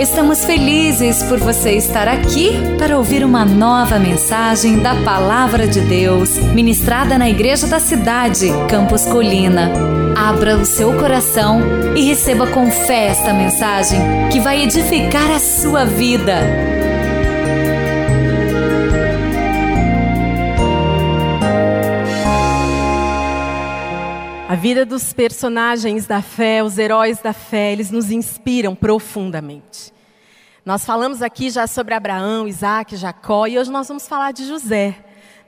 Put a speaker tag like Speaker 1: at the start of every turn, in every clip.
Speaker 1: Estamos felizes por você estar aqui para ouvir uma nova mensagem da Palavra de Deus, ministrada na Igreja da Cidade, Campos Colina. Abra o seu coração e receba com fé esta mensagem que vai edificar a sua vida.
Speaker 2: A vida dos personagens da fé, os heróis da fé, eles nos inspiram profundamente. Nós falamos aqui já sobre Abraão, Isaac, Jacó e hoje nós vamos falar de José.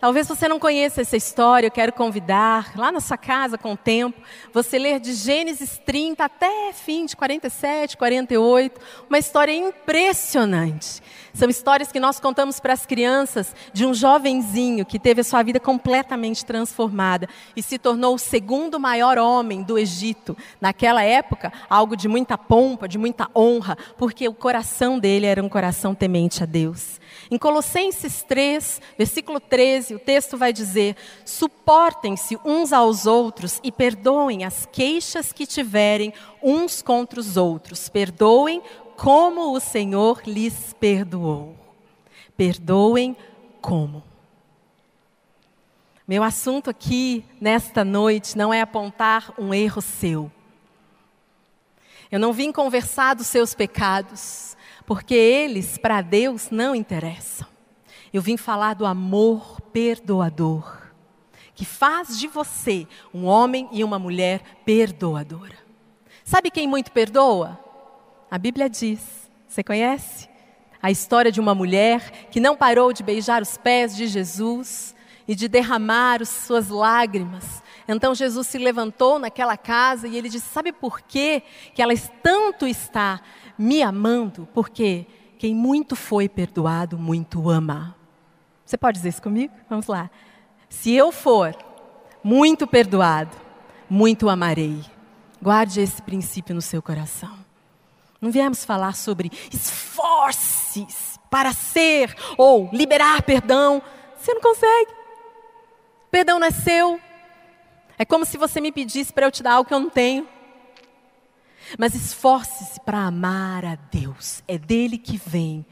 Speaker 2: Talvez você não conheça essa história, eu quero convidar, lá na sua casa, com o tempo, você ler de Gênesis 30 até fim de 47, 48, uma história impressionante. São histórias que nós contamos para as crianças de um jovenzinho que teve a sua vida completamente transformada e se tornou o segundo maior homem do Egito. Naquela época, algo de muita pompa, de muita honra, porque o coração dele era um coração temente a Deus. Em Colossenses 3, versículo 13, o texto vai dizer: Suportem-se uns aos outros e perdoem as queixas que tiverem uns contra os outros. Perdoem como o Senhor lhes perdoou. Perdoem como. Meu assunto aqui nesta noite não é apontar um erro seu. Eu não vim conversar dos seus pecados porque eles para Deus não interessam. Eu vim falar do amor perdoador, que faz de você um homem e uma mulher perdoadora. Sabe quem muito perdoa? A Bíblia diz. Você conhece? A história de uma mulher que não parou de beijar os pés de Jesus e de derramar as suas lágrimas. Então Jesus se levantou naquela casa e ele disse: Sabe por quê que ela tanto está me amando, porque quem muito foi perdoado, muito ama. Você pode dizer isso comigo? Vamos lá. Se eu for muito perdoado, muito amarei. Guarde esse princípio no seu coração. Não viemos falar sobre esforços para ser ou liberar perdão. Você não consegue. Perdão não é seu. É como se você me pedisse para eu te dar algo que eu não tenho. Mas esforce-se para amar a Deus. É dele que vem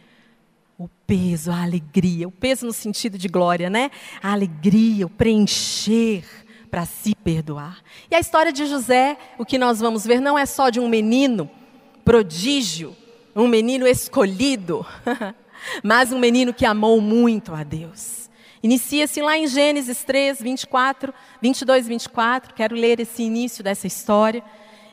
Speaker 2: o peso, a alegria. O peso no sentido de glória, né? A alegria, o preencher para se perdoar. E a história de José, o que nós vamos ver, não é só de um menino prodígio, um menino escolhido, mas um menino que amou muito a Deus. Inicia-se lá em Gênesis 3, 24, 22 e 24. Quero ler esse início dessa história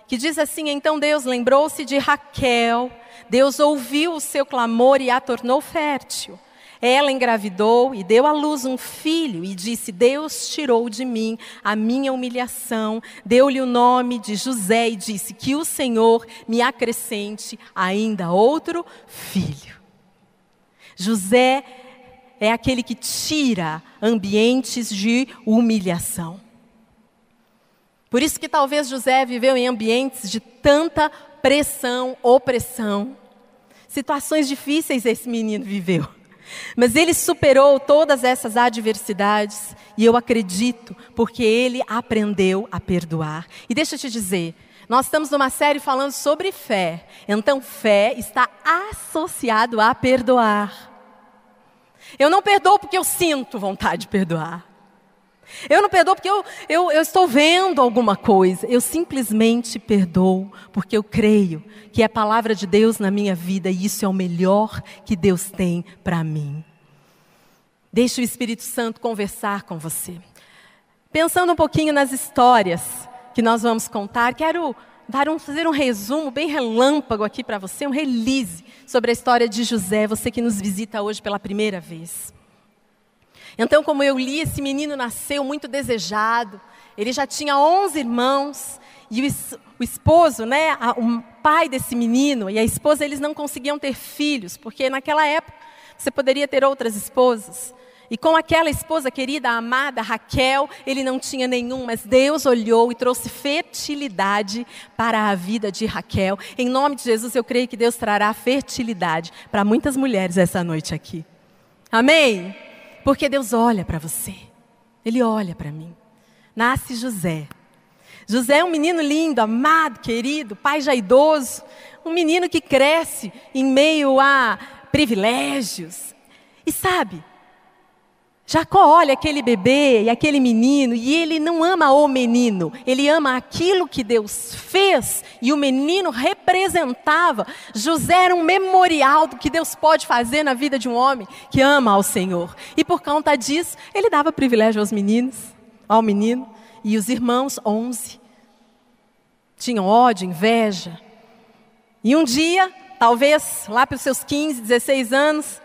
Speaker 2: que diz assim: Então Deus lembrou-se de Raquel, Deus ouviu o seu clamor e a tornou fértil. Ela engravidou e deu à luz um filho e disse: Deus tirou de mim a minha humilhação, deu-lhe o nome de José e disse: Que o Senhor me acrescente ainda outro filho. José é aquele que tira ambientes de humilhação. Por isso que talvez José viveu em ambientes de tanta pressão, opressão. Situações difíceis esse menino viveu. Mas ele superou todas essas adversidades e eu acredito porque ele aprendeu a perdoar. E deixa eu te dizer, nós estamos numa série falando sobre fé. Então, fé está associado a perdoar. Eu não perdoo porque eu sinto vontade de perdoar. Eu não perdoo porque eu, eu, eu, estou vendo alguma coisa. Eu simplesmente perdoo porque eu creio que é a palavra de Deus na minha vida e isso é o melhor que Deus tem para mim. Deixe o Espírito Santo conversar com você. Pensando um pouquinho nas histórias que nós vamos contar, quero dar um, fazer um resumo bem relâmpago aqui para você, um release sobre a história de José, você que nos visita hoje pela primeira vez. Então, como eu li, esse menino nasceu muito desejado. Ele já tinha 11 irmãos. E o esposo, né, o pai desse menino e a esposa, eles não conseguiam ter filhos, porque naquela época você poderia ter outras esposas. E com aquela esposa querida, amada, Raquel, ele não tinha nenhum, mas Deus olhou e trouxe fertilidade para a vida de Raquel. Em nome de Jesus, eu creio que Deus trará fertilidade para muitas mulheres essa noite aqui. Amém? Porque Deus olha para você. Ele olha para mim. Nasce José. José é um menino lindo, amado, querido, pai já idoso, um menino que cresce em meio a privilégios. E sabe, Jacó olha aquele bebê e aquele menino e ele não ama o menino, ele ama aquilo que Deus fez e o menino representava. José era um memorial do que Deus pode fazer na vida de um homem que ama ao Senhor. E por conta disso, ele dava privilégio aos meninos, ao menino e os irmãos, onze, tinham ódio, inveja. E um dia, talvez lá para os seus 15, 16 anos,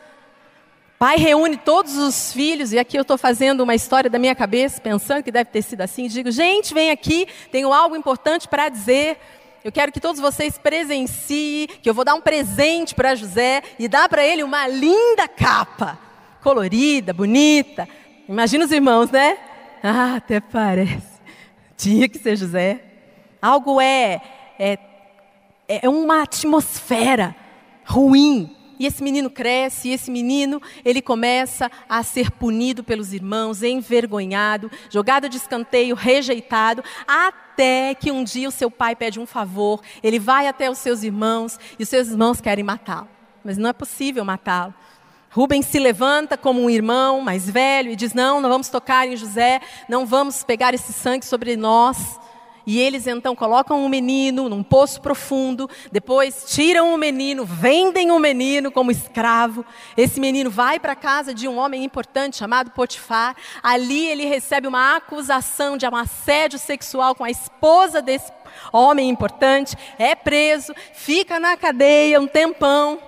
Speaker 2: Pai reúne todos os filhos, e aqui eu estou fazendo uma história da minha cabeça, pensando que deve ter sido assim. Digo, gente, vem aqui, tenho algo importante para dizer. Eu quero que todos vocês presenciem, que eu vou dar um presente para José e dar para ele uma linda capa, colorida, bonita. Imagina os irmãos, né? Ah, até parece. Tinha que ser José. Algo é, é, é uma atmosfera ruim, e esse menino cresce, e esse menino, ele começa a ser punido pelos irmãos, envergonhado, jogado de escanteio, rejeitado, até que um dia o seu pai pede um favor, ele vai até os seus irmãos, e os seus irmãos querem matá-lo. Mas não é possível matá-lo. Rubens se levanta como um irmão mais velho e diz: Não, não vamos tocar em José, não vamos pegar esse sangue sobre nós. E eles então colocam o menino num poço profundo, depois tiram o menino, vendem o menino como escravo. Esse menino vai para a casa de um homem importante chamado Potifar. Ali ele recebe uma acusação de um assédio sexual com a esposa desse homem importante, é preso, fica na cadeia um tempão.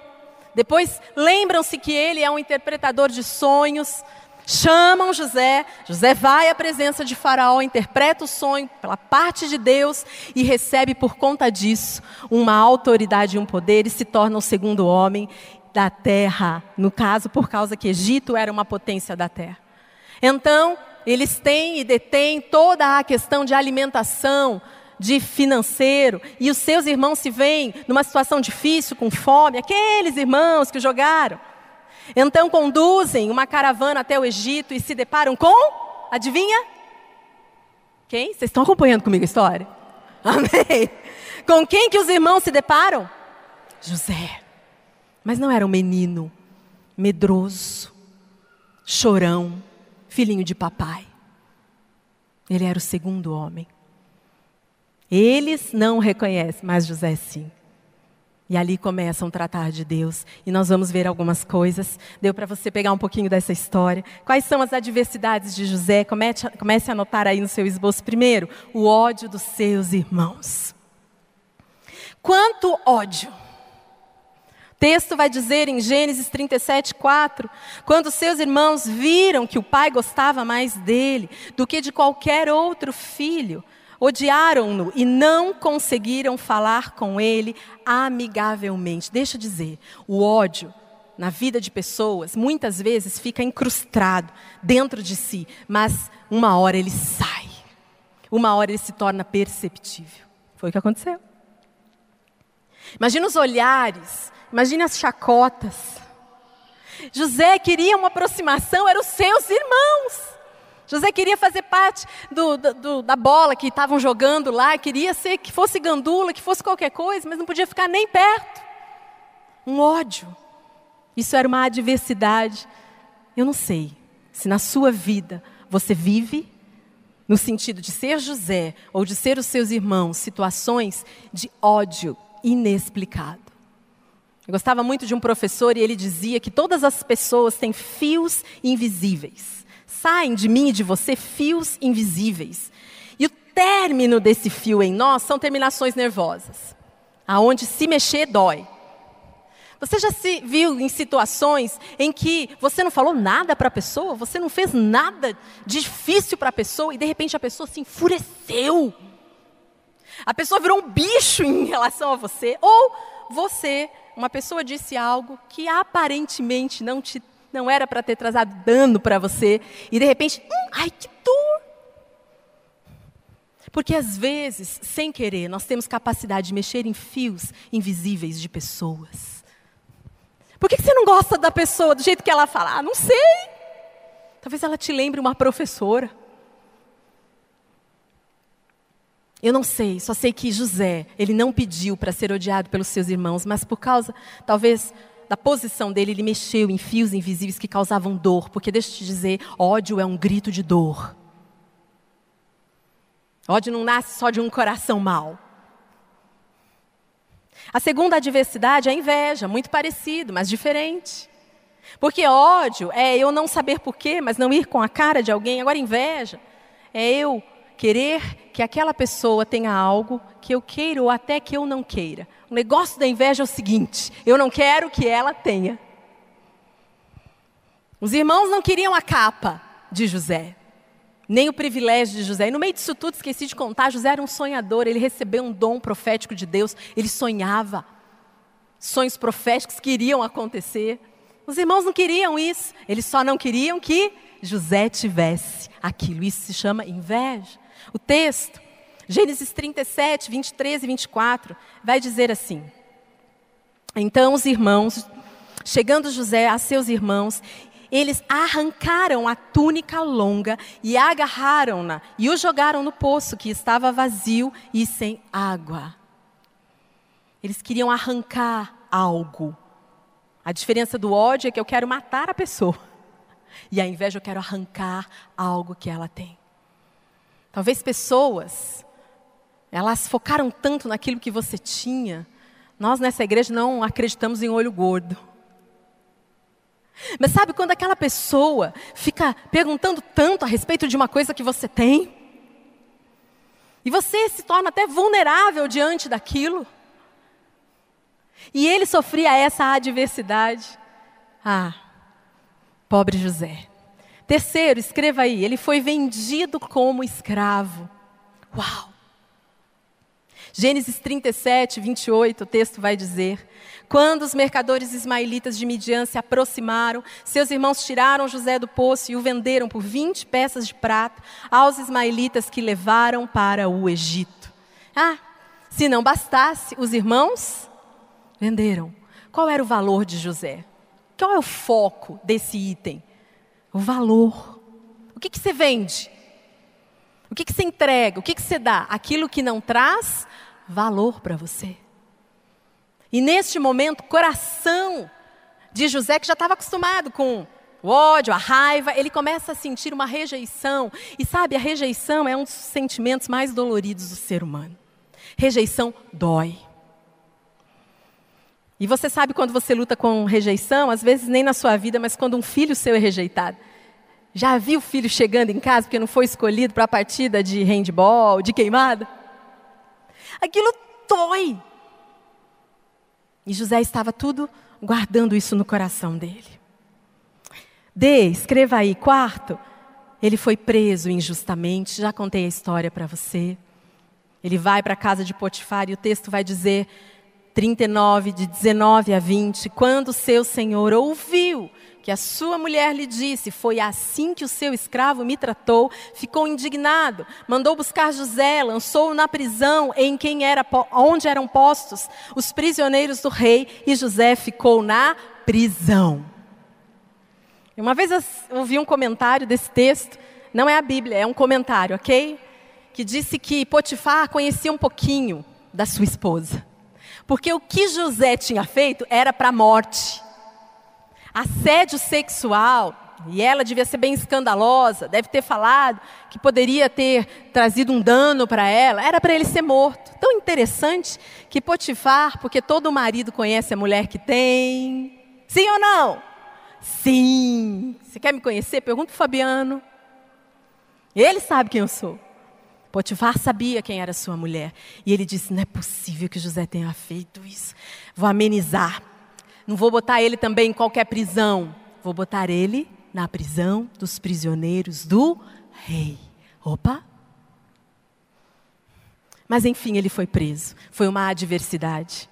Speaker 2: Depois lembram-se que ele é um interpretador de sonhos. Chamam José, José vai à presença de Faraó, interpreta o sonho pela parte de Deus e recebe por conta disso uma autoridade e um poder e se torna o segundo homem da terra. No caso, por causa que Egito era uma potência da terra. Então, eles têm e detêm toda a questão de alimentação, de financeiro, e os seus irmãos se veem numa situação difícil, com fome, aqueles irmãos que jogaram. Então conduzem uma caravana até o Egito e se deparam com, adivinha? Quem? Vocês estão acompanhando comigo a história? Amém. Com quem que os irmãos se deparam? José. Mas não era um menino medroso, chorão, filhinho de papai. Ele era o segundo homem. Eles não reconhecem, mas José sim. E ali começam a tratar de Deus. E nós vamos ver algumas coisas. Deu para você pegar um pouquinho dessa história. Quais são as adversidades de José? Comece, a anotar aí no seu esboço. Primeiro, o ódio dos seus irmãos. Quanto ódio! O texto vai dizer em Gênesis 37, 4: quando seus irmãos viram que o pai gostava mais dele do que de qualquer outro filho, odiaram-no e não conseguiram falar com ele amigavelmente. Deixa eu dizer, o ódio na vida de pessoas muitas vezes fica incrustado dentro de si, mas uma hora ele sai. Uma hora ele se torna perceptível. Foi o que aconteceu. Imagina os olhares, imagina as chacotas. José queria uma aproximação, eram os seus irmãos. José queria fazer parte do, do, da bola que estavam jogando lá, queria ser que fosse gandula, que fosse qualquer coisa, mas não podia ficar nem perto. Um ódio. Isso era uma adversidade. Eu não sei se na sua vida você vive, no sentido de ser José ou de ser os seus irmãos, situações de ódio inexplicado. Eu gostava muito de um professor e ele dizia que todas as pessoas têm fios invisíveis saem de mim e de você fios invisíveis. E o término desse fio em nós são terminações nervosas, aonde se mexer dói. Você já se viu em situações em que você não falou nada para a pessoa, você não fez nada difícil para a pessoa e de repente a pessoa se enfureceu? A pessoa virou um bicho em relação a você, ou você, uma pessoa disse algo que aparentemente não te não era para ter trazado dano para você, e de repente, hum, ai que dor. Porque às vezes, sem querer, nós temos capacidade de mexer em fios invisíveis de pessoas. Por que você não gosta da pessoa do jeito que ela fala? Ah, não sei. Talvez ela te lembre uma professora. Eu não sei, só sei que José, ele não pediu para ser odiado pelos seus irmãos, mas por causa, talvez, da posição dele, ele mexeu em fios invisíveis que causavam dor, porque deixa eu te dizer, ódio é um grito de dor. Ódio não nasce só de um coração mau. A segunda adversidade é a inveja, muito parecido, mas diferente. Porque ódio é eu não saber porquê, mas não ir com a cara de alguém. Agora, inveja é eu querer que aquela pessoa tenha algo que eu queira ou até que eu não queira. O negócio da inveja é o seguinte: eu não quero que ela tenha. Os irmãos não queriam a capa de José, nem o privilégio de José. E no meio disso tudo, esqueci de contar: José era um sonhador, ele recebeu um dom profético de Deus, ele sonhava. Sonhos proféticos que iriam acontecer. Os irmãos não queriam isso, eles só não queriam que José tivesse aquilo. Isso se chama inveja. O texto, Gênesis 37, 23 e 24, vai dizer assim: Então os irmãos, chegando José a seus irmãos, eles arrancaram a túnica longa e agarraram-na e o jogaram no poço que estava vazio e sem água. Eles queriam arrancar algo. A diferença do ódio é que eu quero matar a pessoa. E a inveja eu quero arrancar algo que ela tem. Talvez pessoas, elas focaram tanto naquilo que você tinha. Nós nessa igreja não acreditamos em olho gordo. Mas sabe quando aquela pessoa fica perguntando tanto a respeito de uma coisa que você tem? E você se torna até vulnerável diante daquilo? E ele sofria essa adversidade. Ah, pobre José. Terceiro, escreva aí, ele foi vendido como escravo. Uau! Gênesis 37, 28, o texto vai dizer: Quando os mercadores ismaelitas de Midian se aproximaram, seus irmãos tiraram José do poço e o venderam por 20 peças de prata aos ismaelitas que levaram para o Egito. Ah, se não bastasse, os irmãos venderam. Qual era o valor de José? Qual é o foco desse item? O valor. O que, que você vende? O que, que você entrega? O que, que você dá? Aquilo que não traz valor para você. E neste momento, coração de José, que já estava acostumado com o ódio, a raiva, ele começa a sentir uma rejeição. E sabe, a rejeição é um dos sentimentos mais doloridos do ser humano. Rejeição dói. E você sabe quando você luta com rejeição, às vezes nem na sua vida, mas quando um filho seu é rejeitado. Já viu o filho chegando em casa porque não foi escolhido para a partida de handball, de queimada? Aquilo dói. E José estava tudo guardando isso no coração dele. D, escreva aí, quarto, ele foi preso injustamente, já contei a história para você. Ele vai para a casa de Potifar e o texto vai dizer 39, de 19 a 20, quando seu senhor ouviu que a sua mulher lhe disse, foi assim que o seu escravo me tratou, ficou indignado, mandou buscar José, lançou-o na prisão em quem era, onde eram postos os prisioneiros do rei, e José ficou na prisão. Uma vez eu ouvi um comentário desse texto, não é a Bíblia, é um comentário, ok? Que disse que Potifar conhecia um pouquinho da sua esposa. Porque o que José tinha feito era para a morte. Assédio sexual, e ela devia ser bem escandalosa, deve ter falado que poderia ter trazido um dano para ela, era para ele ser morto. Tão interessante que Potifar, porque todo marido conhece a mulher que tem. Sim ou não? Sim. Você quer me conhecer? Pergunta o Fabiano. Ele sabe quem eu sou. Potifar sabia quem era sua mulher. E ele disse: Não é possível que José tenha feito isso. Vou amenizar. Não vou botar ele também em qualquer prisão. Vou botar ele na prisão dos prisioneiros do rei. Opa! Mas enfim, ele foi preso. Foi uma adversidade.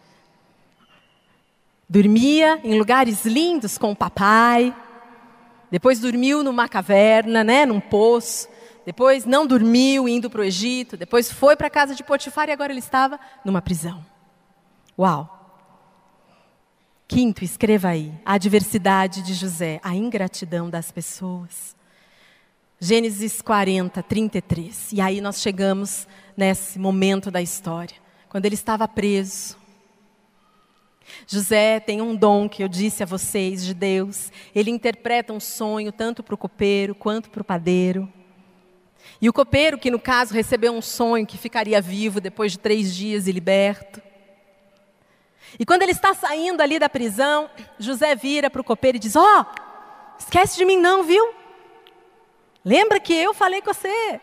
Speaker 2: Dormia em lugares lindos com o papai. Depois dormiu numa caverna, né, num poço. Depois não dormiu indo para o Egito. Depois foi para a casa de Potifar e agora ele estava numa prisão. Uau! Quinto, escreva aí: a adversidade de José, a ingratidão das pessoas. Gênesis 40, 33. E aí nós chegamos nesse momento da história, quando ele estava preso. José tem um dom que eu disse a vocês de Deus. Ele interpreta um sonho tanto para o copeiro quanto para o padeiro. E o copeiro, que no caso recebeu um sonho que ficaria vivo depois de três dias e liberto. E quando ele está saindo ali da prisão, José vira para o copeiro e diz: Ó, oh, esquece de mim não, viu? Lembra que eu falei com você.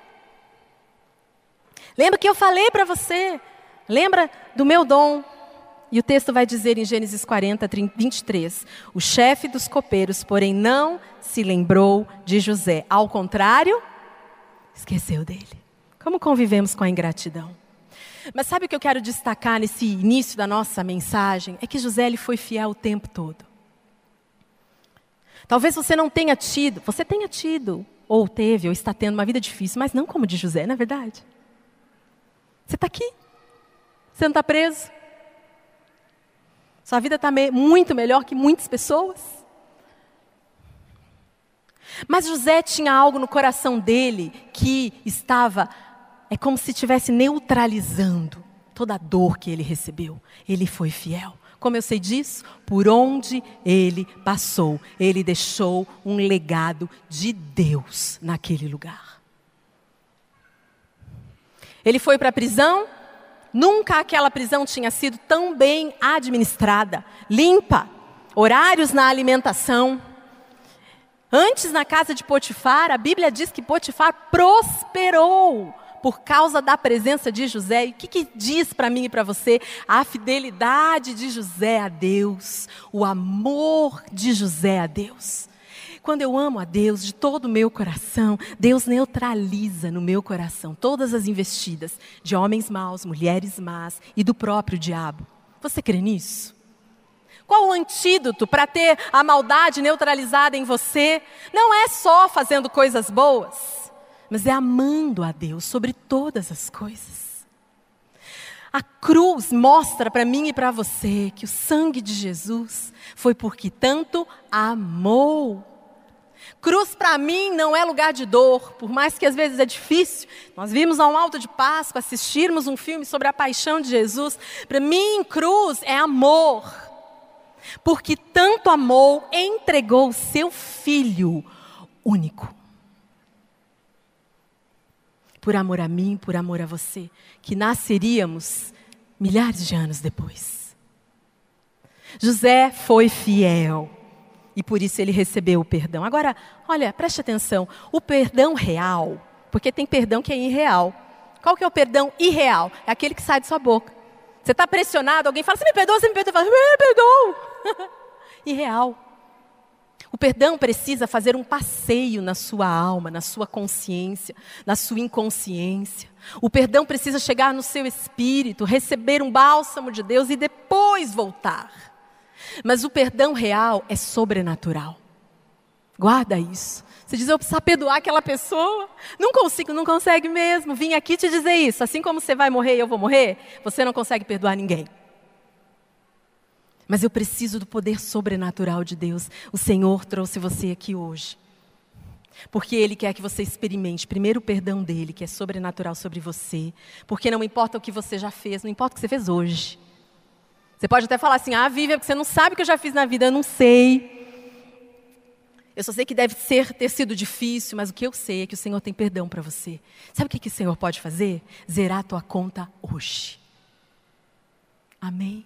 Speaker 2: Lembra que eu falei para você. Lembra do meu dom. E o texto vai dizer em Gênesis 40, 23: O chefe dos copeiros, porém, não se lembrou de José. Ao contrário, esqueceu dele. Como convivemos com a ingratidão? Mas sabe o que eu quero destacar nesse início da nossa mensagem? É que José ele foi fiel o tempo todo. Talvez você não tenha tido, você tenha tido, ou teve, ou está tendo uma vida difícil, mas não como de José, não é verdade? Você está aqui, você não está preso, sua vida está me muito melhor que muitas pessoas. Mas José tinha algo no coração dele que estava, é como se estivesse neutralizando toda a dor que ele recebeu. Ele foi fiel. Como eu sei disso? Por onde ele passou, ele deixou um legado de Deus naquele lugar. Ele foi para a prisão, Nunca aquela prisão tinha sido tão bem administrada, limpa, horários na alimentação. Antes, na casa de Potifar, a Bíblia diz que Potifar prosperou por causa da presença de José. E o que, que diz para mim e para você? A fidelidade de José a Deus, o amor de José a Deus. Quando eu amo a Deus de todo o meu coração, Deus neutraliza no meu coração todas as investidas de homens maus, mulheres más e do próprio diabo. Você crê nisso? Qual o antídoto para ter a maldade neutralizada em você? Não é só fazendo coisas boas, mas é amando a Deus sobre todas as coisas. A cruz mostra para mim e para você que o sangue de Jesus foi porque tanto amou Cruz para mim não é lugar de dor, por mais que às vezes é difícil. Nós vimos ao alto de Páscoa, assistirmos um filme sobre a paixão de Jesus. Para mim, cruz é amor. Porque tanto amou, entregou o seu filho único. Por amor a mim, por amor a você, que nasceríamos milhares de anos depois. José foi fiel e por isso ele recebeu o perdão. Agora, olha, preste atenção: o perdão real, porque tem perdão que é irreal. Qual que é o perdão irreal? É aquele que sai de sua boca. Você está pressionado, alguém fala, você me perdoa, você me perdoa, você fala, me perdoa. irreal. O perdão precisa fazer um passeio na sua alma, na sua consciência, na sua inconsciência. O perdão precisa chegar no seu espírito, receber um bálsamo de Deus e depois voltar. Mas o perdão real é sobrenatural. Guarda isso. Você diz, eu preciso perdoar aquela pessoa. Não consigo, não consegue mesmo. Vim aqui te dizer isso. Assim como você vai morrer e eu vou morrer, você não consegue perdoar ninguém. Mas eu preciso do poder sobrenatural de Deus. O Senhor trouxe você aqui hoje. Porque Ele quer que você experimente primeiro o perdão dele, que é sobrenatural sobre você. Porque não importa o que você já fez, não importa o que você fez hoje. Você pode até falar assim, ah, Vivian, porque você não sabe o que eu já fiz na vida, eu não sei. Eu só sei que deve ser, ter sido difícil, mas o que eu sei é que o Senhor tem perdão para você. Sabe o que, que o Senhor pode fazer? Zerar a tua conta hoje. Amém?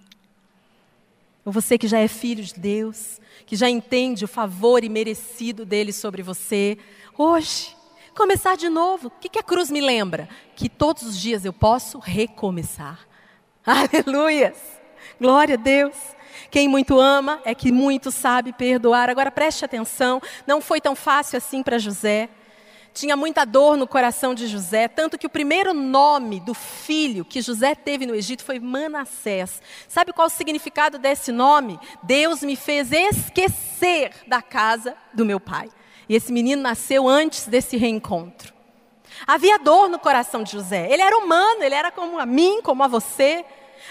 Speaker 2: Ou você que já é filho de Deus, que já entende o favor imerecido dele sobre você, hoje, começar de novo. O que a cruz me lembra? Que todos os dias eu posso recomeçar. Aleluias! Glória a Deus. Quem muito ama é que muito sabe perdoar. Agora preste atenção, não foi tão fácil assim para José. Tinha muita dor no coração de José, tanto que o primeiro nome do filho que José teve no Egito foi Manassés. Sabe qual o significado desse nome? Deus me fez esquecer da casa do meu pai. E esse menino nasceu antes desse reencontro. Havia dor no coração de José. Ele era humano, ele era como a mim, como a você.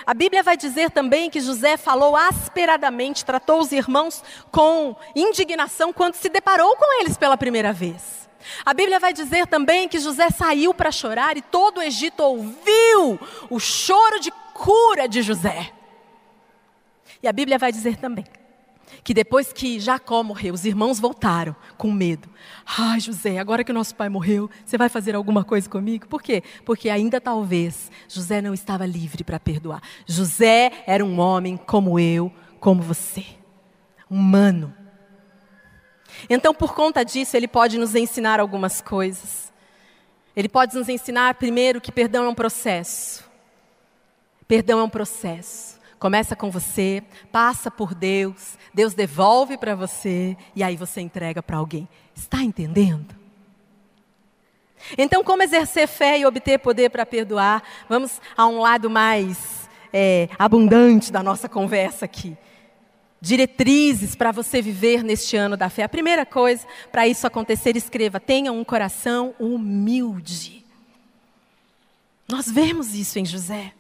Speaker 2: A Bíblia vai dizer também que José falou asperadamente, tratou os irmãos com indignação quando se deparou com eles pela primeira vez. A Bíblia vai dizer também que José saiu para chorar e todo o Egito ouviu o choro de cura de José. E a Bíblia vai dizer também que depois que Jacó morreu, os irmãos voltaram com medo. Ai, José, agora que nosso pai morreu, você vai fazer alguma coisa comigo? Por quê? Porque ainda talvez José não estava livre para perdoar. José era um homem como eu, como você, humano. Então, por conta disso, ele pode nos ensinar algumas coisas. Ele pode nos ensinar, primeiro, que perdão é um processo. Perdão é um processo. Começa com você, passa por Deus, Deus devolve para você e aí você entrega para alguém. Está entendendo? Então, como exercer fé e obter poder para perdoar? Vamos a um lado mais é, abundante da nossa conversa aqui. Diretrizes para você viver neste ano da fé. A primeira coisa, para isso acontecer, escreva: tenha um coração humilde. Nós vemos isso em José.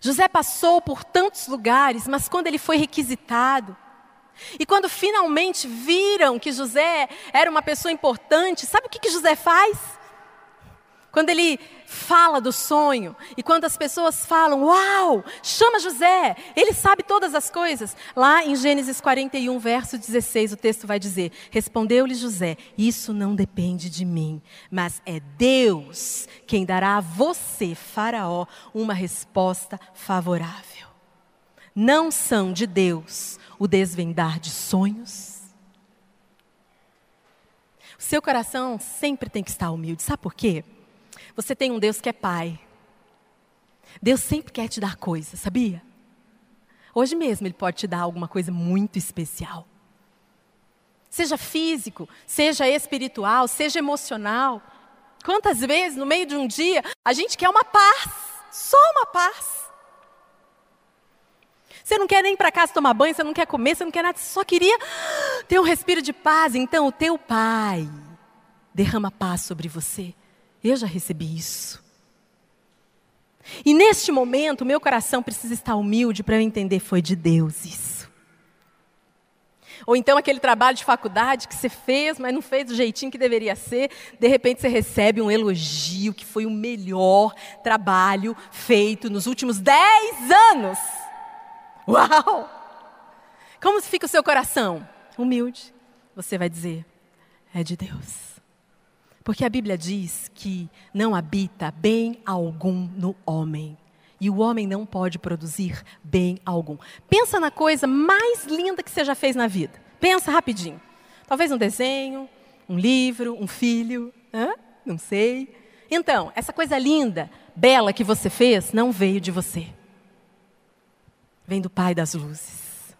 Speaker 2: José passou por tantos lugares, mas quando ele foi requisitado, e quando finalmente viram que José era uma pessoa importante, sabe o que, que José faz? Quando ele fala do sonho e quando as pessoas falam, uau, chama José, ele sabe todas as coisas. Lá em Gênesis 41, verso 16, o texto vai dizer: Respondeu-lhe José: Isso não depende de mim, mas é Deus quem dará a você, Faraó, uma resposta favorável. Não são de Deus o desvendar de sonhos? O seu coração sempre tem que estar humilde. Sabe por quê? Você tem um Deus que é Pai. Deus sempre quer te dar coisas, sabia? Hoje mesmo Ele pode te dar alguma coisa muito especial. Seja físico, seja espiritual, seja emocional. Quantas vezes no meio de um dia a gente quer uma paz, só uma paz. Você não quer nem para casa tomar banho, você não quer comer, você não quer nada, você só queria ter um respiro de paz. Então o teu Pai derrama paz sobre você. Eu já recebi isso. E neste momento, meu coração precisa estar humilde para eu entender foi de Deus isso. Ou então aquele trabalho de faculdade que você fez, mas não fez do jeitinho que deveria ser, de repente você recebe um elogio que foi o melhor trabalho feito nos últimos dez anos. Uau! Como fica o seu coração? Humilde. Você vai dizer, é de Deus. Porque a Bíblia diz que não habita bem algum no homem. E o homem não pode produzir bem algum. Pensa na coisa mais linda que você já fez na vida. Pensa rapidinho. Talvez um desenho, um livro, um filho, hã? não sei. Então, essa coisa linda, bela que você fez, não veio de você. Vem do Pai das luzes.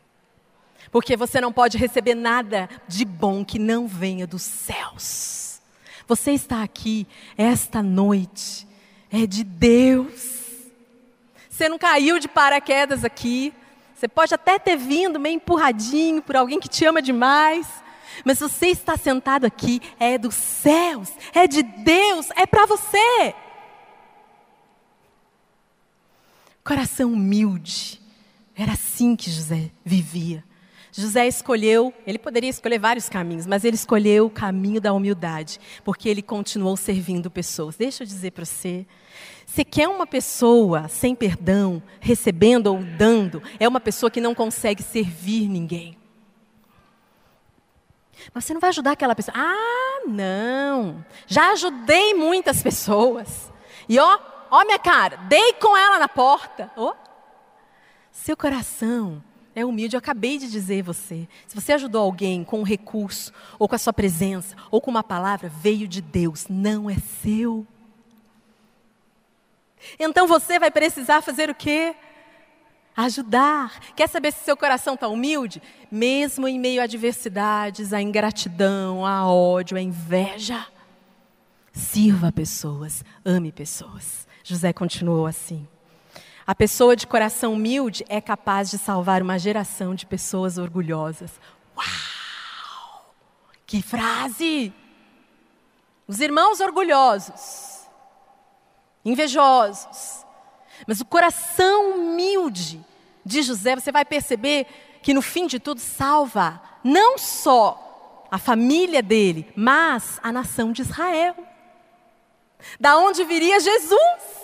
Speaker 2: Porque você não pode receber nada de bom que não venha dos céus. Você está aqui esta noite, é de Deus. Você não caiu de paraquedas aqui. Você pode até ter vindo meio empurradinho por alguém que te ama demais. Mas você está sentado aqui, é dos céus, é de Deus, é para você. Coração humilde. Era assim que José vivia. José escolheu, ele poderia escolher vários caminhos, mas ele escolheu o caminho da humildade, porque ele continuou servindo pessoas. Deixa eu dizer para você, você quer uma pessoa sem perdão, recebendo ou dando, é uma pessoa que não consegue servir ninguém. Mas você não vai ajudar aquela pessoa. Ah, não. Já ajudei muitas pessoas. E ó, ó minha cara, dei com ela na porta. Ó. Seu coração é humilde. Eu acabei de dizer você. Se você ajudou alguém com um recurso, ou com a sua presença, ou com uma palavra, veio de Deus, não é seu. Então você vai precisar fazer o quê? Ajudar. Quer saber se seu coração está humilde? Mesmo em meio a adversidades, a ingratidão, a ódio, a inveja. Sirva pessoas, ame pessoas. José continuou assim. A pessoa de coração humilde é capaz de salvar uma geração de pessoas orgulhosas. Uau! Que frase! Os irmãos orgulhosos, invejosos, mas o coração humilde de José, você vai perceber que no fim de tudo salva não só a família dele, mas a nação de Israel. Da onde viria Jesus?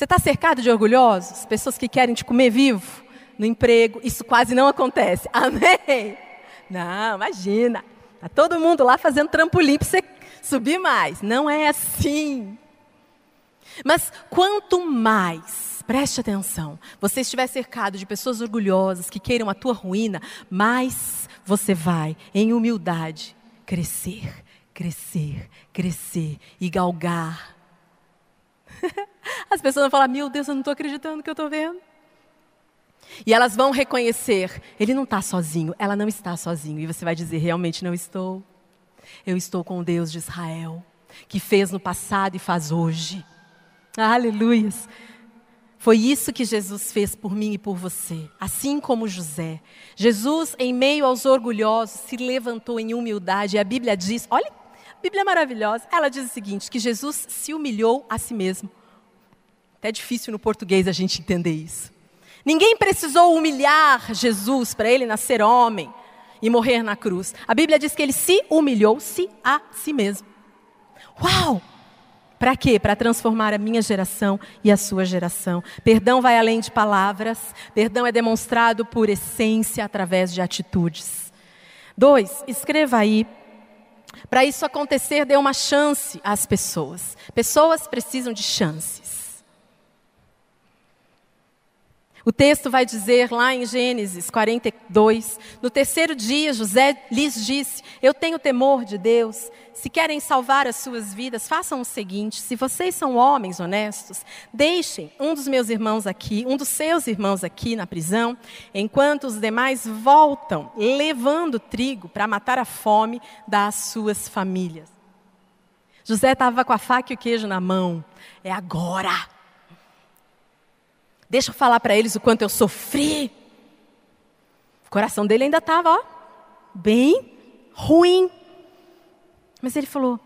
Speaker 2: Você está cercado de orgulhosos? Pessoas que querem te comer vivo? No emprego, isso quase não acontece. Amém? Não, imagina. Está todo mundo lá fazendo trampolim para você subir mais. Não é assim. Mas quanto mais, preste atenção, você estiver cercado de pessoas orgulhosas que queiram a tua ruína, mais você vai, em humildade, crescer, crescer, crescer e galgar As pessoas vão falar: Meu Deus, eu não estou acreditando no que eu estou vendo. E elas vão reconhecer: Ele não está sozinho, ela não está sozinho. E você vai dizer: Realmente não estou. Eu estou com o Deus de Israel, que fez no passado e faz hoje. Aleluias. Foi isso que Jesus fez por mim e por você, assim como José. Jesus, em meio aos orgulhosos, se levantou em humildade. E a Bíblia diz: olha, Bíblia é maravilhosa. Ela diz o seguinte: que Jesus se humilhou a si mesmo. Até é difícil no português a gente entender isso. Ninguém precisou humilhar Jesus para ele nascer homem e morrer na cruz. A Bíblia diz que ele se humilhou-se a si mesmo. Uau! Para quê? Para transformar a minha geração e a sua geração. Perdão vai além de palavras, perdão é demonstrado por essência através de atitudes. Dois, escreva aí. Para isso acontecer, dê uma chance às pessoas. Pessoas precisam de chances. O texto vai dizer lá em Gênesis 42, no terceiro dia José lhes disse: Eu tenho temor de Deus. Se querem salvar as suas vidas, façam o seguinte: se vocês são homens honestos, deixem um dos meus irmãos aqui, um dos seus irmãos aqui na prisão, enquanto os demais voltam levando trigo para matar a fome das suas famílias. José estava com a faca e o queijo na mão. É agora. Deixa eu falar para eles o quanto eu sofri. O coração dele ainda estava, bem ruim. Mas ele falou: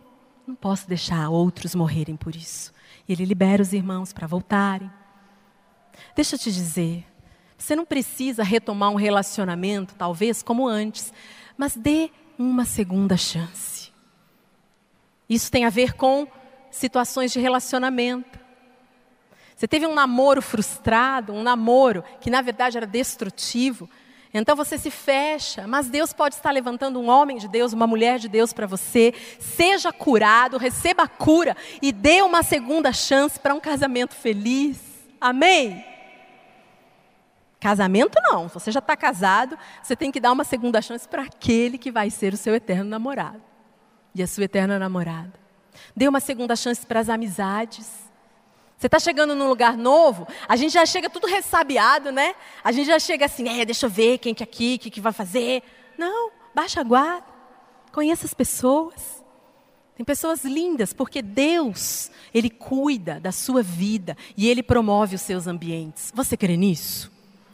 Speaker 2: não posso deixar outros morrerem por isso. E ele libera os irmãos para voltarem. Deixa eu te dizer, você não precisa retomar um relacionamento, talvez como antes, mas dê uma segunda chance. Isso tem a ver com situações de relacionamento. Você teve um namoro frustrado, um namoro que na verdade era destrutivo. Então você se fecha, mas Deus pode estar levantando um homem de Deus, uma mulher de Deus para você. Seja curado, receba a cura e dê uma segunda chance para um casamento feliz. Amém? Casamento não, você já está casado, você tem que dar uma segunda chance para aquele que vai ser o seu eterno namorado e a sua eterna namorada. Dê uma segunda chance para as amizades. Você está chegando num lugar novo, a gente já chega tudo ressabiado, né? A gente já chega assim, é, deixa eu ver quem que é aqui, o que, que vai fazer. Não, baixa a guarda, conheça as pessoas. Tem pessoas lindas, porque Deus, Ele cuida da sua vida e Ele promove os seus ambientes. Você crê nisso?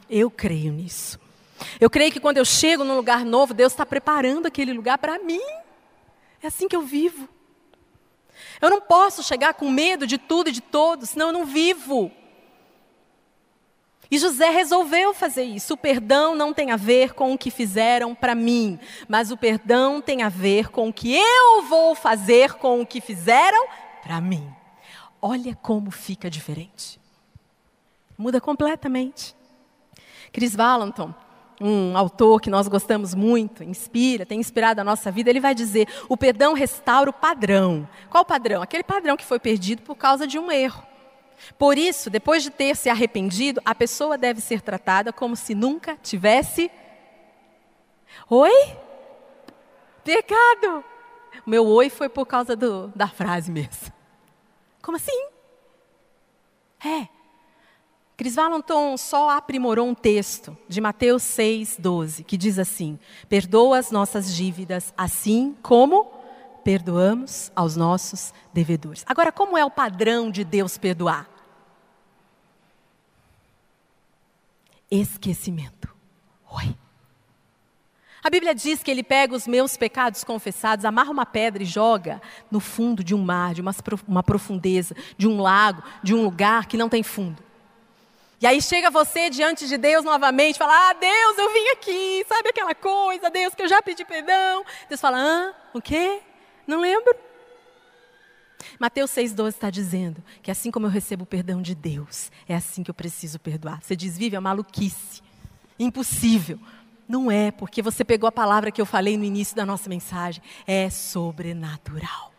Speaker 2: Eu creio nisso. Eu creio que quando eu chego num lugar novo, Deus está preparando aquele lugar para mim. É assim que eu vivo. Eu não posso chegar com medo de tudo e de todos, senão eu não vivo. E José resolveu fazer isso. O perdão não tem a ver com o que fizeram para mim, mas o perdão tem a ver com o que eu vou fazer com o que fizeram para mim. Olha como fica diferente. Muda completamente. Chris Valentin, um autor que nós gostamos muito, inspira, tem inspirado a nossa vida, ele vai dizer: o perdão restaura o padrão. Qual padrão? Aquele padrão que foi perdido por causa de um erro. Por isso, depois de ter se arrependido, a pessoa deve ser tratada como se nunca tivesse. Oi? Pecado! Meu oi foi por causa do, da frase mesmo. Como assim? É, Chris Valenton só aprimorou um texto de Mateus 6, 12, que diz assim: Perdoa as nossas dívidas, assim como perdoamos aos nossos devedores. Agora, como é o padrão de Deus perdoar? Esquecimento. Oi. A Bíblia diz que ele pega os meus pecados confessados, amarra uma pedra e joga no fundo de um mar, de uma, uma profundeza, de um lago, de um lugar que não tem fundo. E aí chega você diante de Deus novamente, fala: Ah, Deus, eu vim aqui, sabe aquela coisa, Deus, que eu já pedi perdão. Deus fala: Ah, o quê? Não lembro. Mateus 6,12 está dizendo que assim como eu recebo o perdão de Deus, é assim que eu preciso perdoar. Você diz, vive, é maluquice. Impossível. Não é, porque você pegou a palavra que eu falei no início da nossa mensagem. É sobrenatural.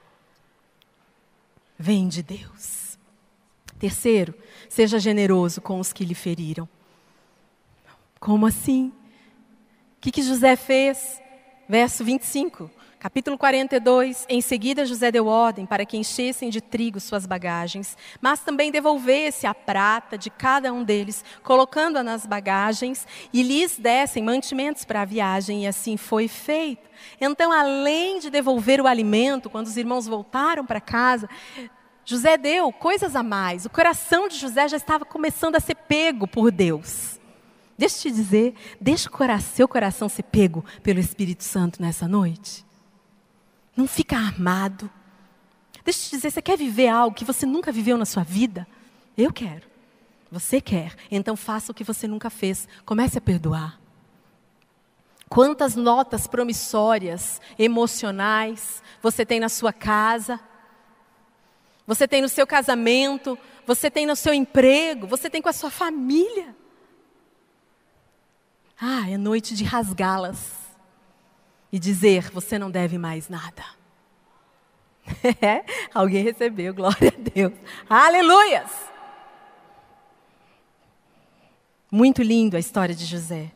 Speaker 2: Vem de Deus. Terceiro, seja generoso com os que lhe feriram. Como assim? O que, que José fez? Verso 25. Capítulo 42. Em seguida, José deu ordem para que enchessem de trigo suas bagagens, mas também devolvesse a prata de cada um deles, colocando-a nas bagagens, e lhes dessem mantimentos para a viagem, e assim foi feito. Então, além de devolver o alimento, quando os irmãos voltaram para casa, José deu coisas a mais. O coração de José já estava começando a ser pego por Deus. Deixa eu te dizer, deixa o seu coração ser pego pelo Espírito Santo nessa noite. Não fica armado. Deixa eu te dizer, você quer viver algo que você nunca viveu na sua vida? Eu quero. Você quer. Então faça o que você nunca fez. Comece a perdoar. Quantas notas promissórias, emocionais, você tem na sua casa? Você tem no seu casamento? Você tem no seu emprego? Você tem com a sua família? Ah, é noite de rasgá-las e dizer: Você não deve mais nada. É, alguém recebeu, glória a Deus. Aleluias! Muito lindo a história de José.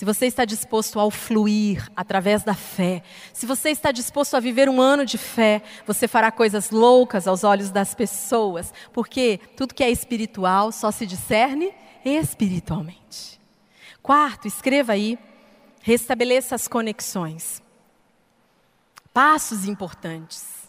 Speaker 2: Se você está disposto ao fluir através da fé, se você está disposto a viver um ano de fé, você fará coisas loucas aos olhos das pessoas, porque tudo que é espiritual só se discerne espiritualmente. Quarto, escreva aí Restabeleça as conexões. Passos importantes.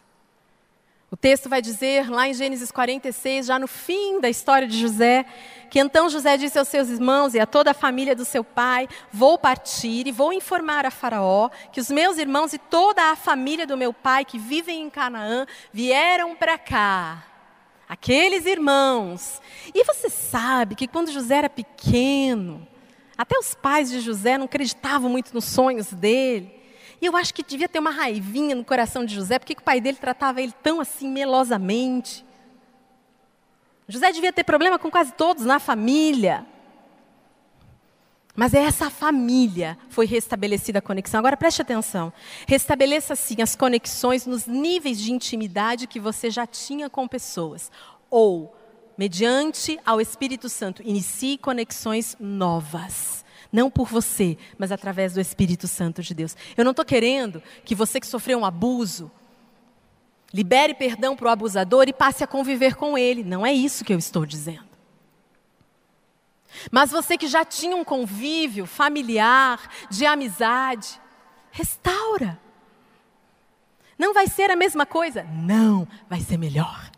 Speaker 2: O texto vai dizer, lá em Gênesis 46, já no fim da história de José, que então José disse aos seus irmãos e a toda a família do seu pai: Vou partir e vou informar a Faraó que os meus irmãos e toda a família do meu pai que vivem em Canaã vieram para cá. Aqueles irmãos. E você sabe que quando José era pequeno, até os pais de José não acreditavam muito nos sonhos dele. E eu acho que devia ter uma raivinha no coração de José, porque o pai dele tratava ele tão assim melosamente. José devia ter problema com quase todos na família. Mas é essa família foi restabelecida a conexão. Agora preste atenção. Restabeleça sim as conexões nos níveis de intimidade que você já tinha com pessoas. Ou mediante ao Espírito Santo, inicie conexões novas. Não por você, mas através do Espírito Santo de Deus. Eu não estou querendo que você que sofreu um abuso, libere perdão para o abusador e passe a conviver com ele. Não é isso que eu estou dizendo. Mas você que já tinha um convívio familiar, de amizade, restaura. Não vai ser a mesma coisa? Não, vai ser melhor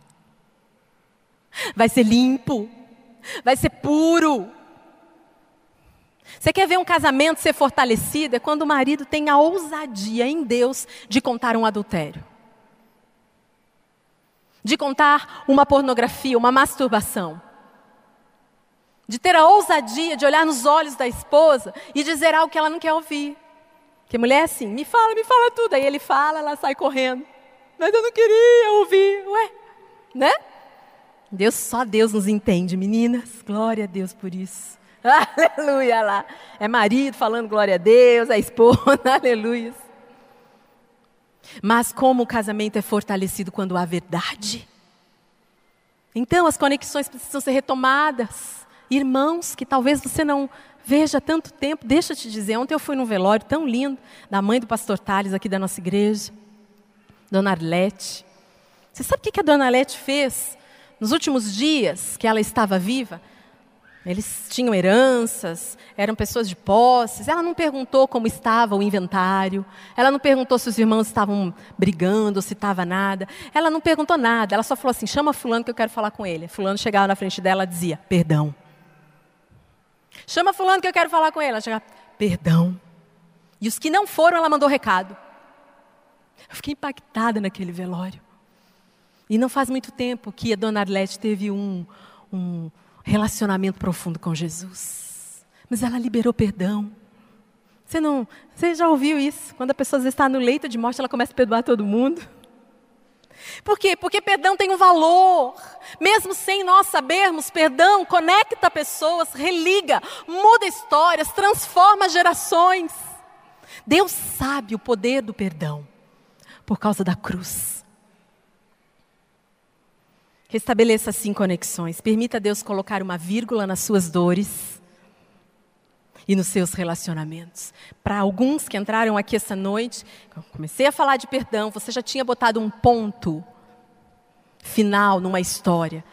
Speaker 2: vai ser limpo, vai ser puro. Você quer ver um casamento ser fortalecido? É quando o marido tem a ousadia em Deus de contar um adultério, de contar uma pornografia, uma masturbação, de ter a ousadia de olhar nos olhos da esposa e dizer algo que ela não quer ouvir. Porque mulher é assim, me fala, me fala tudo. Aí ele fala, ela sai correndo. Mas eu não queria ouvir. Ué, né? Deus, só Deus nos entende, meninas. Glória a Deus por isso. Aleluia lá. É marido falando glória a Deus, é esposa, aleluia. Mas como o casamento é fortalecido quando há verdade? Então as conexões precisam ser retomadas. Irmãos que talvez você não veja tanto tempo, deixa eu te dizer, ontem eu fui num velório tão lindo da mãe do pastor Tales aqui da nossa igreja, Dona Arlete. Você sabe o que a Dona Arlete fez? Nos últimos dias que ela estava viva, eles tinham heranças, eram pessoas de posses. Ela não perguntou como estava o inventário. Ela não perguntou se os irmãos estavam brigando, se estava nada. Ela não perguntou nada. Ela só falou assim: chama Fulano que eu quero falar com ele. Fulano chegava na frente dela e dizia: perdão. Chama Fulano que eu quero falar com ele. Ela chegava: perdão. E os que não foram, ela mandou recado. Eu fiquei impactada naquele velório. E não faz muito tempo que a dona Arlete teve um, um, relacionamento profundo com Jesus. Mas ela liberou perdão. Você não, você já ouviu isso? Quando a pessoa está no leito de morte, ela começa a perdoar todo mundo. Por quê? Porque perdão tem um valor. Mesmo sem nós sabermos, perdão conecta pessoas, religa, muda histórias, transforma gerações. Deus sabe o poder do perdão por causa da cruz. Restabeleça assim conexões. Permita Deus colocar uma vírgula nas suas dores e nos seus relacionamentos. Para alguns que entraram aqui essa noite, comecei a falar de perdão, você já tinha botado um ponto final numa história.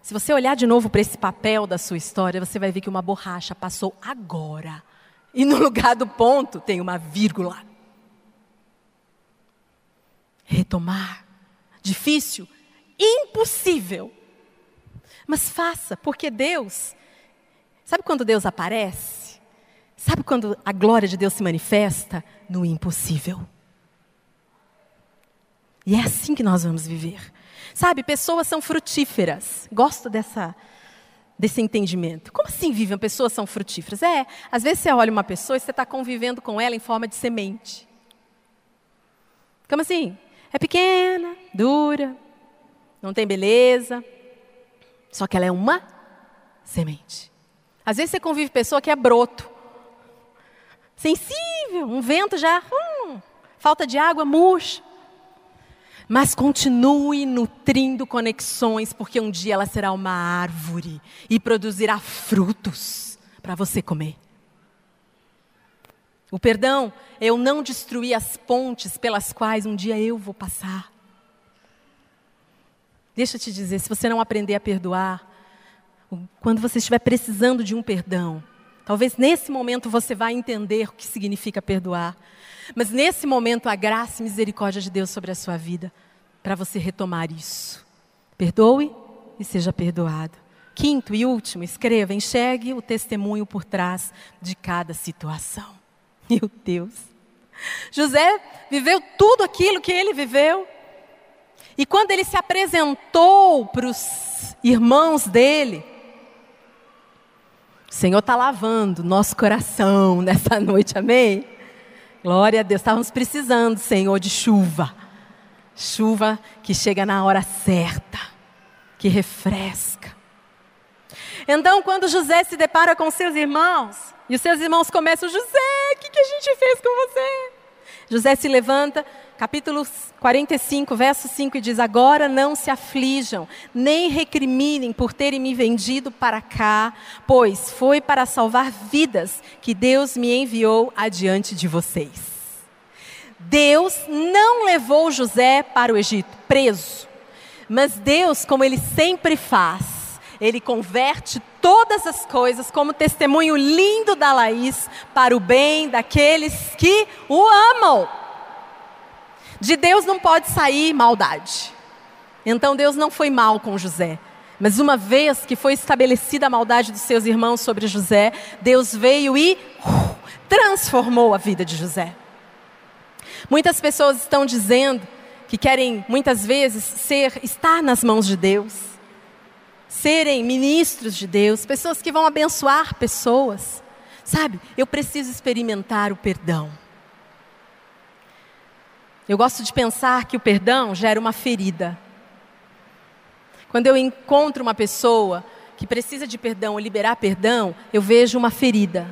Speaker 2: Se você olhar de novo para esse papel da sua história, você vai ver que uma borracha passou agora. E no lugar do ponto tem uma vírgula. Retomar. Difícil? Impossível. Mas faça, porque Deus. Sabe quando Deus aparece? Sabe quando a glória de Deus se manifesta? No impossível. E é assim que nós vamos viver. Sabe, pessoas são frutíferas. Gosto dessa, desse entendimento. Como assim vivem pessoas são frutíferas? É, às vezes você olha uma pessoa e você está convivendo com ela em forma de semente. Como assim? É pequena, dura, não tem beleza, só que ela é uma semente. Às vezes você convive pessoa que é broto, sensível, um vento já, hum, falta de água, murcha. Mas continue nutrindo conexões, porque um dia ela será uma árvore e produzirá frutos para você comer. O perdão é eu não destruir as pontes pelas quais um dia eu vou passar. Deixa eu te dizer, se você não aprender a perdoar, quando você estiver precisando de um perdão, Talvez nesse momento você vá entender o que significa perdoar. Mas nesse momento a graça e misericórdia de Deus sobre a sua vida, para você retomar isso. Perdoe e seja perdoado. Quinto e último, escreva, enxergue o testemunho por trás de cada situação. Meu Deus. José viveu tudo aquilo que ele viveu. E quando ele se apresentou para os irmãos dele, o Senhor está lavando nosso coração nessa noite, amém? Glória a Deus. Estávamos precisando, Senhor, de chuva. Chuva que chega na hora certa, que refresca. Então, quando José se depara com seus irmãos, e os seus irmãos começam, José, o que, que a gente fez com você? José se levanta, capítulo 45, verso 5, e diz: Agora não se aflijam, nem recriminem por terem me vendido para cá, pois foi para salvar vidas que Deus me enviou adiante de vocês. Deus não levou José para o Egito preso, mas Deus, como ele sempre faz, ele converte todas as coisas como testemunho lindo da Laís para o bem daqueles que o amam. De Deus não pode sair maldade. Então Deus não foi mal com José. Mas uma vez que foi estabelecida a maldade dos seus irmãos sobre José, Deus veio e uh, transformou a vida de José. Muitas pessoas estão dizendo que querem muitas vezes ser estar nas mãos de Deus, serem ministros de Deus, pessoas que vão abençoar pessoas. Sabe? Eu preciso experimentar o perdão. Eu gosto de pensar que o perdão gera uma ferida. Quando eu encontro uma pessoa que precisa de perdão ou liberar perdão, eu vejo uma ferida.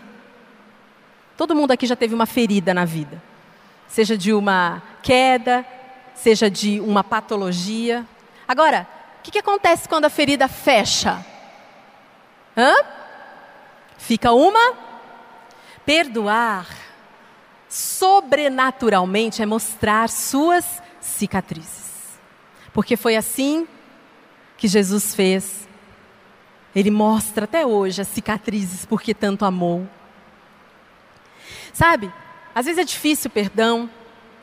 Speaker 2: Todo mundo aqui já teve uma ferida na vida. Seja de uma queda, seja de uma patologia. Agora, o que, que acontece quando a ferida fecha? Hã? Fica uma? Perdoar sobrenaturalmente é mostrar suas cicatrizes. Porque foi assim que Jesus fez. Ele mostra até hoje as cicatrizes porque tanto amou. Sabe, às vezes é difícil o perdão.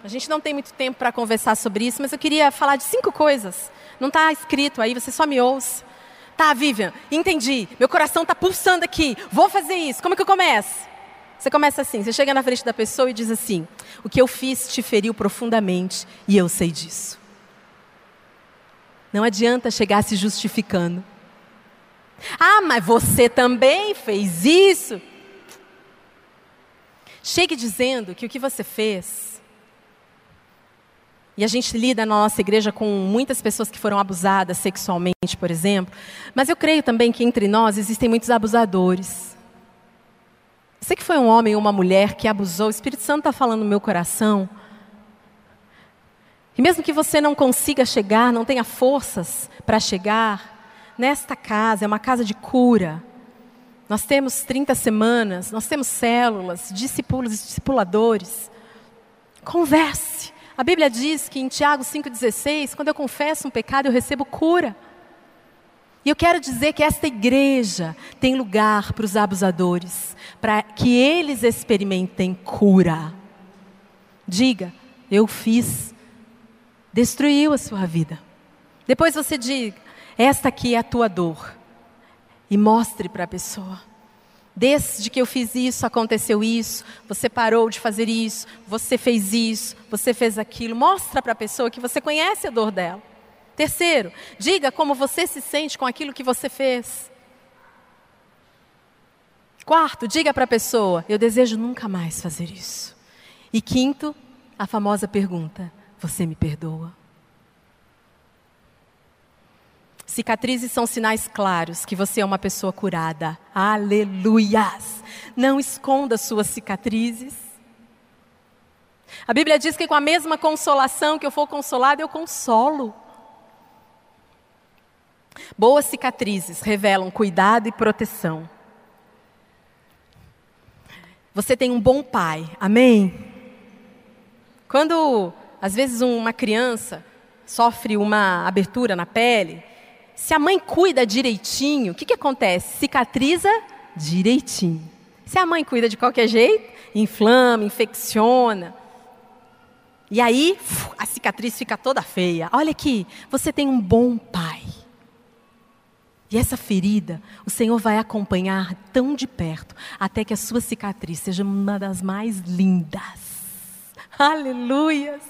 Speaker 2: A gente não tem muito tempo para conversar sobre isso, mas eu queria falar de cinco coisas. Não está escrito aí, você só me ouça. Tá, Vivian, entendi. Meu coração está pulsando aqui. Vou fazer isso. Como é que eu começo? Você começa assim, você chega na frente da pessoa e diz assim: O que eu fiz te feriu profundamente e eu sei disso. Não adianta chegar se justificando. Ah, mas você também fez isso. Chegue dizendo que o que você fez. E a gente lida na nossa igreja com muitas pessoas que foram abusadas sexualmente, por exemplo. Mas eu creio também que entre nós existem muitos abusadores. Você que foi um homem ou uma mulher que abusou, o Espírito Santo está falando no meu coração. E mesmo que você não consiga chegar, não tenha forças para chegar, nesta casa, é uma casa de cura. Nós temos 30 semanas, nós temos células, discípulos e discipuladores. Converse. A Bíblia diz que em Tiago 5,16, quando eu confesso um pecado, eu recebo cura. E eu quero dizer que esta igreja tem lugar para os abusadores, para que eles experimentem cura. Diga, eu fiz, destruiu a sua vida. Depois você diga, esta aqui é a tua dor. E mostre para a pessoa. Desde que eu fiz isso, aconteceu isso, você parou de fazer isso, você fez isso, você fez aquilo. Mostra para a pessoa que você conhece a dor dela. Terceiro, diga como você se sente com aquilo que você fez. Quarto, diga para a pessoa: eu desejo nunca mais fazer isso. E quinto, a famosa pergunta: você me perdoa? Cicatrizes são sinais claros que você é uma pessoa curada. Aleluias! Não esconda suas cicatrizes. A Bíblia diz que com a mesma consolação que eu for consolado, eu consolo. Boas cicatrizes revelam cuidado e proteção. Você tem um bom pai, amém? Quando, às vezes, uma criança sofre uma abertura na pele, se a mãe cuida direitinho, o que, que acontece? Cicatriza direitinho. Se a mãe cuida de qualquer jeito, inflama, infecciona. E aí, a cicatriz fica toda feia. Olha aqui, você tem um bom pai. E essa ferida, o Senhor vai acompanhar tão de perto, até que a sua cicatriz seja uma das mais lindas. Aleluias!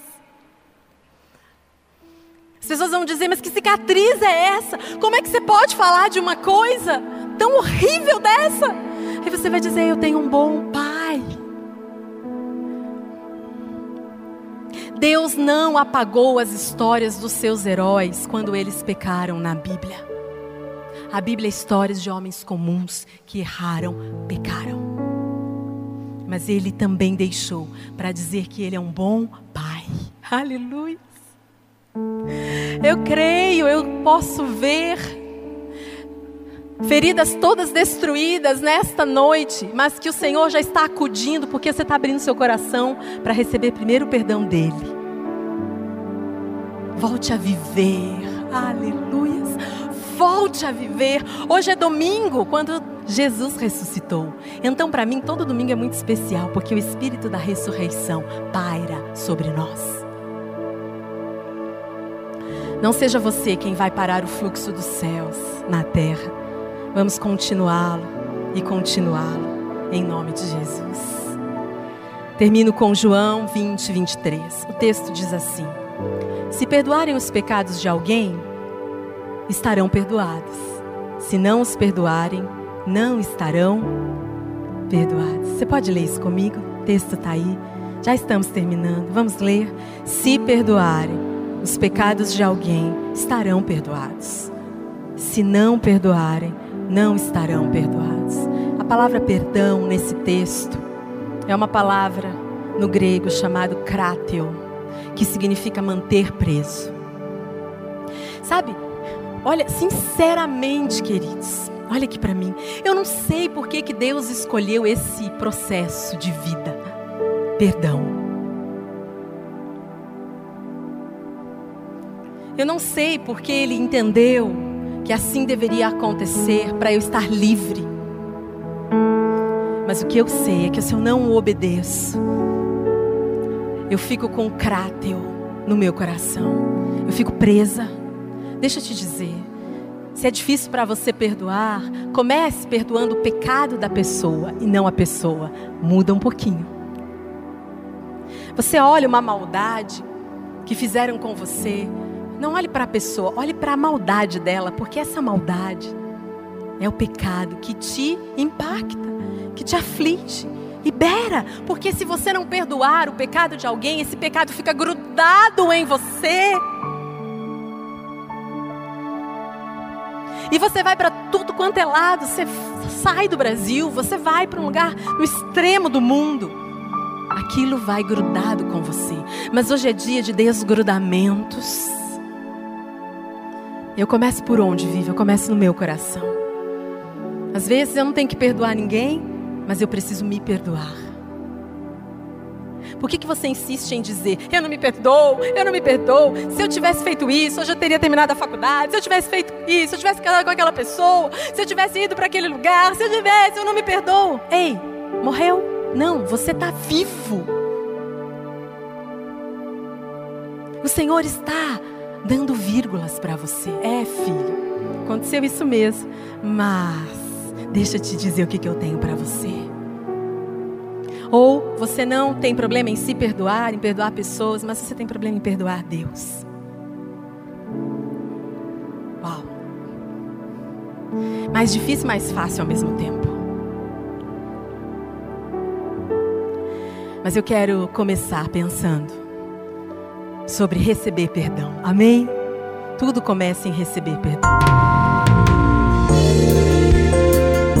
Speaker 2: As pessoas vão dizer, mas que cicatriz é essa? Como é que você pode falar de uma coisa tão horrível dessa? E você vai dizer, eu tenho um bom pai. Deus não apagou as histórias dos seus heróis quando eles pecaram na Bíblia. A Bíblia é histórias de homens comuns que erraram, pecaram. Mas Ele também deixou para dizer que Ele é um bom Pai. Aleluia. Eu creio, eu posso ver feridas todas destruídas nesta noite, mas que o Senhor já está acudindo porque você está abrindo seu coração para receber primeiro o perdão dele. Volte a viver, aleluias. Volte a viver. Hoje é domingo, quando Jesus ressuscitou. Então, para mim, todo domingo é muito especial, porque o Espírito da ressurreição paira sobre nós. Não seja você quem vai parar o fluxo dos céus na terra. Vamos continuá-lo e continuá-lo em nome de Jesus. Termino com João 20, 23. O texto diz assim: Se perdoarem os pecados de alguém, estarão perdoados. Se não os perdoarem, não estarão perdoados. Você pode ler isso comigo? O texto está aí. Já estamos terminando. Vamos ler. Se perdoarem os pecados de alguém estarão perdoados. Se não perdoarem, não estarão perdoados. A palavra perdão nesse texto é uma palavra no grego chamado kratio, que significa manter preso. Sabe? Olha, sinceramente, queridos, olha aqui para mim. Eu não sei por que, que Deus escolheu esse processo de vida. Perdão. Eu não sei porque ele entendeu que assim deveria acontecer para eu estar livre. Mas o que eu sei é que se eu não o obedeço, eu fico com o cráteo no meu coração. Eu fico presa. Deixa eu te dizer. Se é difícil para você perdoar, comece perdoando o pecado da pessoa e não a pessoa. Muda um pouquinho. Você olha uma maldade que fizeram com você, não olhe para a pessoa, olhe para a maldade dela, porque essa maldade é o pecado que te impacta, que te aflige. Libera, porque se você não perdoar o pecado de alguém, esse pecado fica grudado em você. E você vai para tudo quanto é lado, você sai do Brasil, você vai para um lugar no extremo do mundo. Aquilo vai grudado com você. Mas hoje é dia de desgrudamentos. Eu começo por onde, Vive? Eu começo no meu coração. Às vezes eu não tenho que perdoar ninguém, mas eu preciso me perdoar. Por que, que você insiste em dizer, eu não me perdoo, eu não me perdoo? Se eu tivesse feito isso, eu já teria terminado a faculdade. Se eu tivesse feito isso, se eu tivesse casado com aquela pessoa, se eu tivesse ido para aquele lugar, se eu tivesse, eu não me perdoo. Ei, morreu? Não, você está vivo. O Senhor está dando vírgulas para você. É, filho, aconteceu isso mesmo. Mas, deixa eu te dizer o que, que eu tenho para você. Ou você não tem problema em se perdoar, em perdoar pessoas, mas você tem problema em perdoar Deus. Uau. Mais difícil, mais fácil ao mesmo tempo. Mas eu quero começar pensando sobre receber perdão. Amém? Tudo começa em receber perdão.